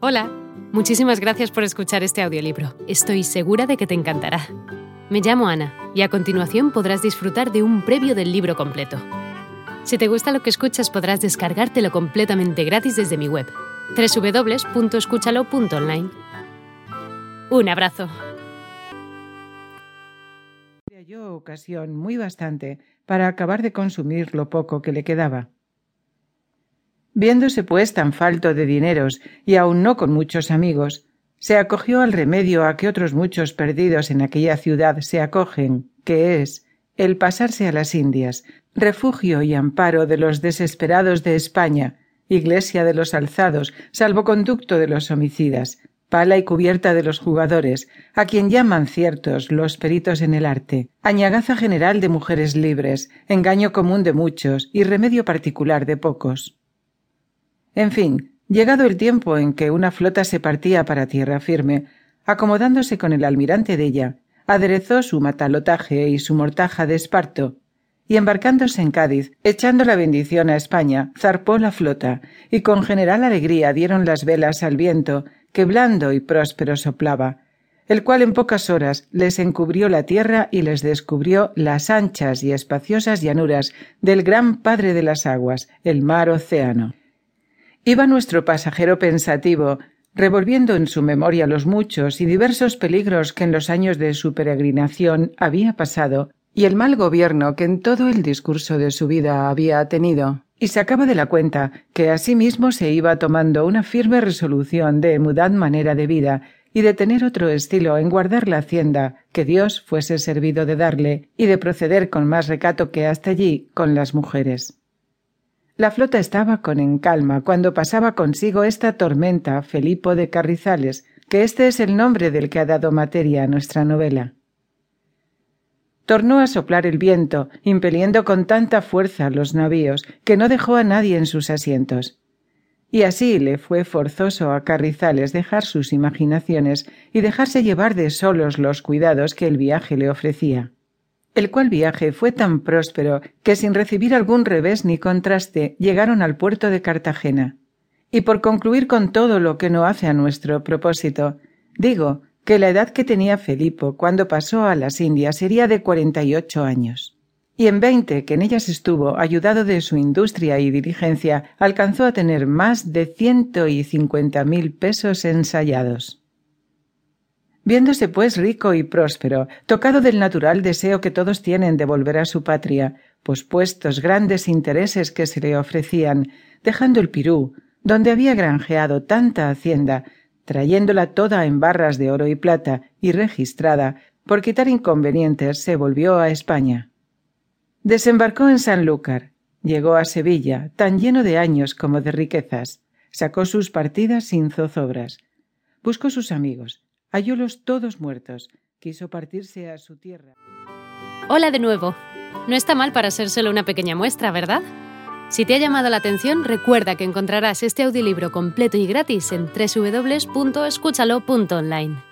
Hola, muchísimas gracias por escuchar este audiolibro. Estoy segura de que te encantará. Me llamo Ana y a continuación podrás disfrutar de un previo del libro completo. Si te gusta lo que escuchas podrás descargártelo completamente gratis desde mi web, www.escúchalo.online. Un abrazo. Halló ocasión muy bastante para acabar de consumir lo poco que le quedaba. Viéndose pues tan falto de dineros y aun no con muchos amigos, se acogió al remedio a que otros muchos perdidos en aquella ciudad se acogen, que es el pasarse a las Indias, refugio y amparo de los desesperados de España, iglesia de los alzados, salvoconducto de los homicidas, pala y cubierta de los jugadores, a quien llaman ciertos los peritos en el arte, añagaza general de mujeres libres, engaño común de muchos y remedio particular de pocos. En fin, llegado el tiempo en que una flota se partía para tierra firme, acomodándose con el almirante de ella, aderezó su matalotaje y su mortaja de esparto, y embarcándose en Cádiz, echando la bendición a España, zarpó la flota, y con general alegría dieron las velas al viento, que blando y próspero soplaba, el cual en pocas horas les encubrió la tierra y les descubrió las anchas y espaciosas llanuras del gran Padre de las aguas, el mar océano. Iba nuestro pasajero pensativo, revolviendo en su memoria los muchos y diversos peligros que en los años de su peregrinación había pasado y el mal gobierno que en todo el discurso de su vida había tenido, y sacaba de la cuenta que asimismo se iba tomando una firme resolución de mudar manera de vida y de tener otro estilo en guardar la hacienda que Dios fuese servido de darle y de proceder con más recato que hasta allí con las mujeres. La flota estaba con encalma cuando pasaba consigo esta tormenta Felipo de Carrizales, que este es el nombre del que ha dado materia a nuestra novela. Tornó a soplar el viento, impeliendo con tanta fuerza los navíos que no dejó a nadie en sus asientos. Y así le fue forzoso a Carrizales dejar sus imaginaciones y dejarse llevar de solos los cuidados que el viaje le ofrecía el cual viaje fue tan próspero que sin recibir algún revés ni contraste llegaron al puerto de Cartagena. Y por concluir con todo lo que no hace a nuestro propósito, digo que la edad que tenía Felipo cuando pasó a las Indias sería de cuarenta y ocho años. Y en veinte que en ellas estuvo, ayudado de su industria y diligencia, alcanzó a tener más de ciento y cincuenta mil pesos ensayados. Viéndose pues rico y próspero, tocado del natural deseo que todos tienen de volver a su patria, pospuestos grandes intereses que se le ofrecían, dejando el Pirú, donde había granjeado tanta hacienda, trayéndola toda en barras de oro y plata y registrada, por quitar inconvenientes se volvió a España. Desembarcó en Sanlúcar, llegó a Sevilla, tan lleno de años como de riquezas, sacó sus partidas sin zozobras, buscó sus amigos, hallólos todos muertos. Quiso partirse a su tierra. Hola de nuevo. No está mal para ser solo una pequeña muestra, ¿verdad? Si te ha llamado la atención, recuerda que encontrarás este audiolibro completo y gratis en www.escúchalo.online.